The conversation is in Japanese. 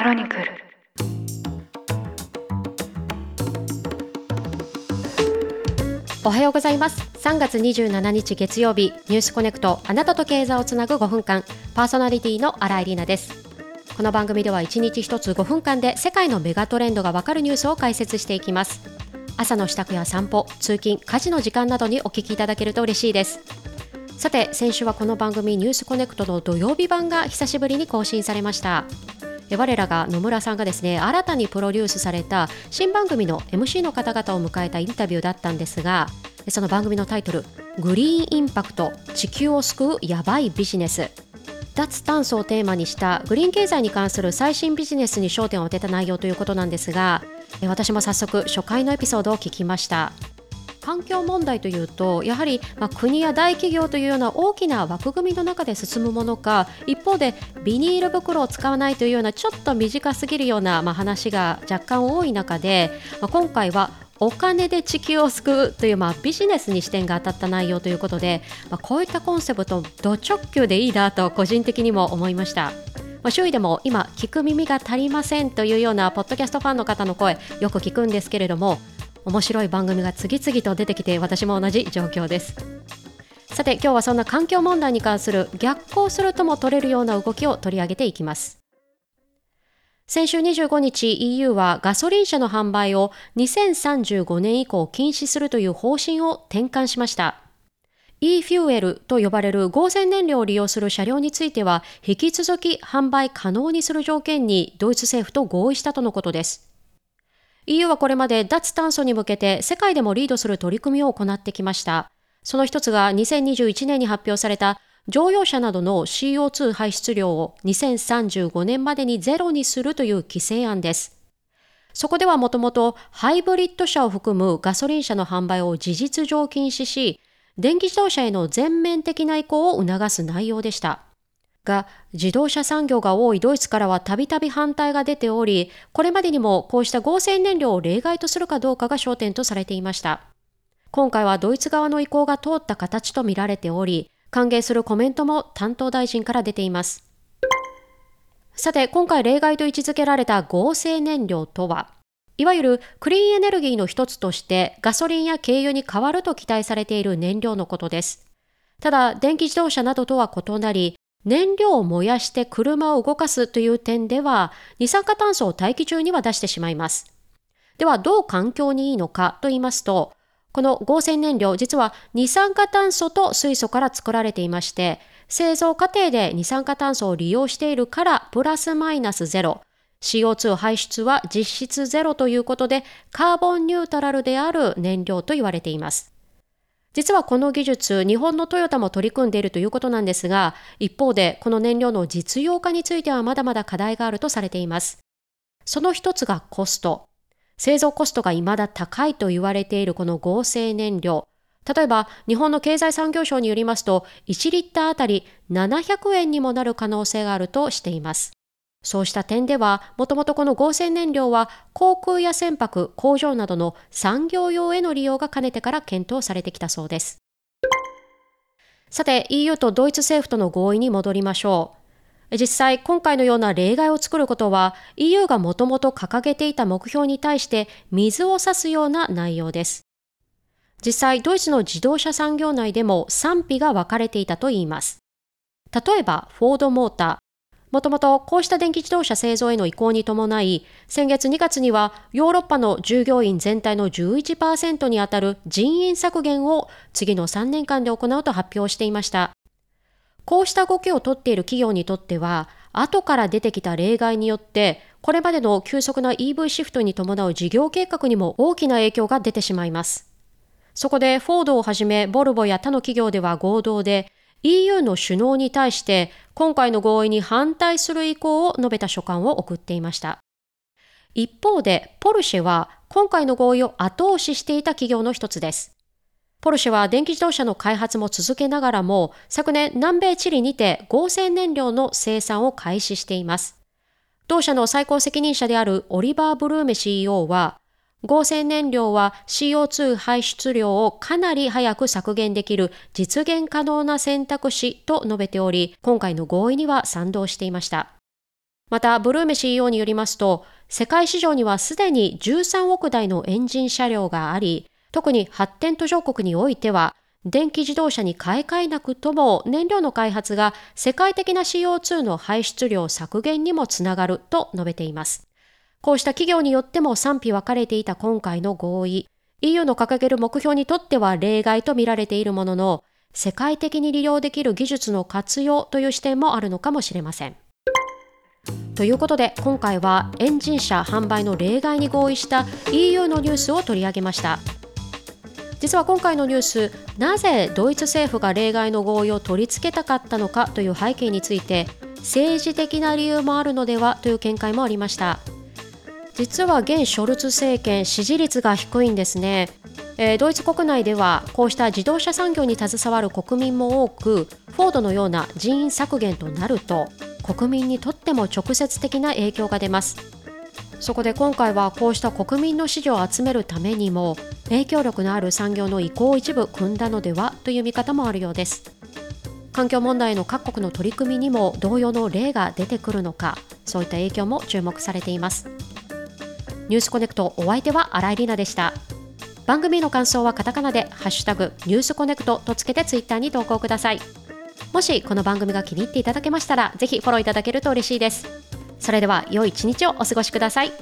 クロニクル。おはようございます。3月27日月曜日ニュースコネクトあなたと経済をつなぐ5分間パーソナリティの新井里奈です。この番組では1日1つ5分間で世界のメガトレンドがわかるニュースを解説していきます。朝の支度や散歩通勤家事の時間などにお聞きいただけると嬉しいです。さて先週はこの番組ニュースコネクトの土曜日版が久しぶりに更新されました。我らが野村さんがですね新たにプロデュースされた新番組の MC の方々を迎えたインタビューだったんですがその番組のタイトル「グリーンインパクト地球を救うやばいビジネス」脱炭素をテーマにしたグリーン経済に関する最新ビジネスに焦点を当てた内容ということなんですが私も早速初回のエピソードを聞きました。環境問題というとやはり、まあ、国や大企業というような大きな枠組みの中で進むものか一方でビニール袋を使わないというようなちょっと短すぎるような、まあ、話が若干多い中で、まあ、今回はお金で地球を救うという、まあ、ビジネスに視点が当たった内容ということで、まあ、こういったコンセプトド直球でいいなと個人的にも思いました。まあ、周囲でも今聞く耳が足りませんというようなポッドキャストファンの方の声よく聞くんですけれども面白い番組が次々と出てきて私も同じ状況です。さて今日はそんな環境問題に関する逆行するとも取れるような動きを取り上げていきます。先週25日 EU はガソリン車の販売を2035年以降禁止するという方針を転換しました。e フューエルと呼ばれる合成燃料を利用する車両については引き続き販売可能にする条件にドイツ政府と合意したとのことです。EU はこれまで脱炭素に向けて世界でもリードする取り組みを行ってきました。その一つが2021年に発表された乗用車などの CO2 排出量を2035年までにゼロにするという規制案です。そこではもともとハイブリッド車を含むガソリン車の販売を事実上禁止し、電気自動車への全面的な移行を促す内容でした。が自動車産業が多いドイツからはたびたび反対が出ており、これまでにもこうした合成燃料を例外とするかどうかが焦点とされていました。今回はドイツ側の意向が通った形とみられており、歓迎するコメントも担当大臣から出ています。さて、今回例外と位置づけられた合成燃料とは、いわゆるクリーンエネルギーの一つとしてガソリンや軽油に変わると期待されている燃料のことです。ただ、電気自動車などとは異なり、燃料を燃やして車を動かすという点では、二酸化炭素を大気中には出してしまいます。では、どう環境にいいのかと言いますと、この合成燃料、実は二酸化炭素と水素から作られていまして、製造過程で二酸化炭素を利用しているからプラスマイナスゼロ、CO2 排出は実質ゼロということで、カーボンニュートラルである燃料と言われています。実はこの技術、日本のトヨタも取り組んでいるということなんですが、一方でこの燃料の実用化についてはまだまだ課題があるとされています。その一つがコスト。製造コストが未だ高いと言われているこの合成燃料。例えば、日本の経済産業省によりますと、1リッターあたり700円にもなる可能性があるとしています。そうした点では、もともとこの合成燃料は航空や船舶、工場などの産業用への利用がかねてから検討されてきたそうです。さて、EU とドイツ政府との合意に戻りましょう。実際、今回のような例外を作ることは、EU がもともと掲げていた目標に対して水を差すような内容です。実際、ドイツの自動車産業内でも賛否が分かれていたといいます。例えば、フォードモーター、もともとこうした電気自動車製造への移行に伴い、先月2月にはヨーロッパの従業員全体の11%にあたる人員削減を次の3年間で行うと発表していました。こうした動きをとっている企業にとっては、後から出てきた例外によって、これまでの急速な EV シフトに伴う事業計画にも大きな影響が出てしまいます。そこでフォードをはじめボルボや他の企業では合同で EU の首脳に対して今回の合意に反対する意向を述べた書簡を送っていました。一方で、ポルシェは今回の合意を後押ししていた企業の一つです。ポルシェは電気自動車の開発も続けながらも、昨年南米チリにて合成燃料の生産を開始しています。同社の最高責任者であるオリバー・ブルーメ CEO は、合成燃料は CO2 排出量をかなり早く削減できる実現可能な選択肢と述べており、今回の合意には賛同していました。また、ブルーメ CEO によりますと、世界市場にはすでに13億台のエンジン車両があり、特に発展途上国においては、電気自動車に買い替えなくとも燃料の開発が世界的な CO2 の排出量削減にもつながると述べています。こうした企業によっても賛否分かれていた今回の合意、EU の掲げる目標にとっては例外と見られているものの、世界的に利用できる技術の活用という視点もあるのかもしれません。ということで今回はエンジン車販売の例外に合意した EU のニュースを取り上げました。実は今回のニュースなぜドイツ政府が例外の合意を取り付けたかったのかという背景について政治的な理由もあるのではという見解もありました実は現ショルツ政権支持率が低いんですね。えー、ドイツ国内ではこうした自動車産業に携わる国民も多くフォードのような人員削減となると国民にとっても直接的な影響が出ます。そこで今回はこうした国民の支持を集めるためにも影響力のある産業の移行を一部組んだのではという見方もあるようです。環境問題の各国の取り組みにも同様の例が出てくるのかそういった影響も注目されています。ニュースコネクトお相手は新井里奈でした。番組の感想はカタカナでハッシュタグニュースコネクトとつけてツイッターに投稿ください。もしこの番組が気に入っていただけましたらぜひフォローいただけると嬉しいです。それでは良い一日をお過ごしください。